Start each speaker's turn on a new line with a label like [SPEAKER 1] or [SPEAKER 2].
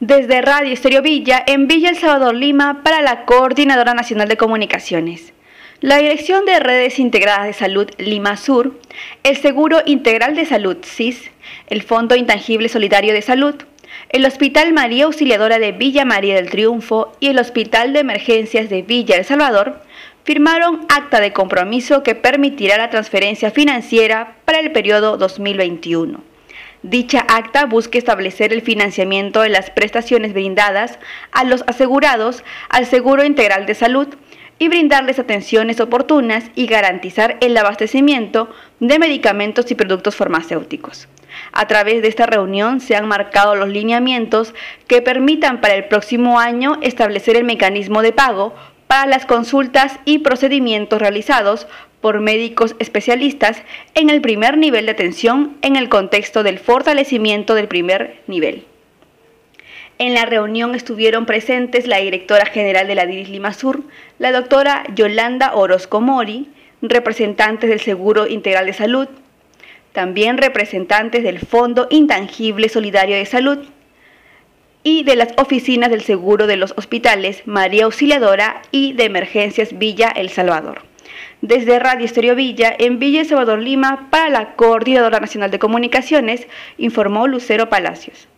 [SPEAKER 1] Desde Radio Estéreo Villa, en Villa El Salvador Lima, para la Coordinadora Nacional de Comunicaciones. La Dirección de Redes Integradas de Salud Lima Sur, el Seguro Integral de Salud SIS, el Fondo Intangible Solidario de Salud, el Hospital María Auxiliadora de Villa María del Triunfo y el Hospital de Emergencias de Villa El Salvador firmaron acta de compromiso que permitirá la transferencia financiera para el periodo 2021. Dicha acta busca establecer el financiamiento de las prestaciones brindadas a los asegurados al Seguro Integral de Salud y brindarles atenciones oportunas y garantizar el abastecimiento de medicamentos y productos farmacéuticos. A través de esta reunión se han marcado los lineamientos que permitan para el próximo año establecer el mecanismo de pago para las consultas y procedimientos realizados por médicos especialistas en el primer nivel de atención en el contexto del fortalecimiento del primer nivel. En la reunión estuvieron presentes la directora general de la DIRIS Lima Sur, la doctora Yolanda Orozco Mori, representantes del Seguro Integral de Salud, también representantes del Fondo Intangible Solidario de Salud y de las oficinas del Seguro de los Hospitales María Auxiliadora y de Emergencias Villa El Salvador desde Radio Estéreo Villa en Villa Salvador Lima para la Coordinadora Nacional de Comunicaciones, informó Lucero Palacios.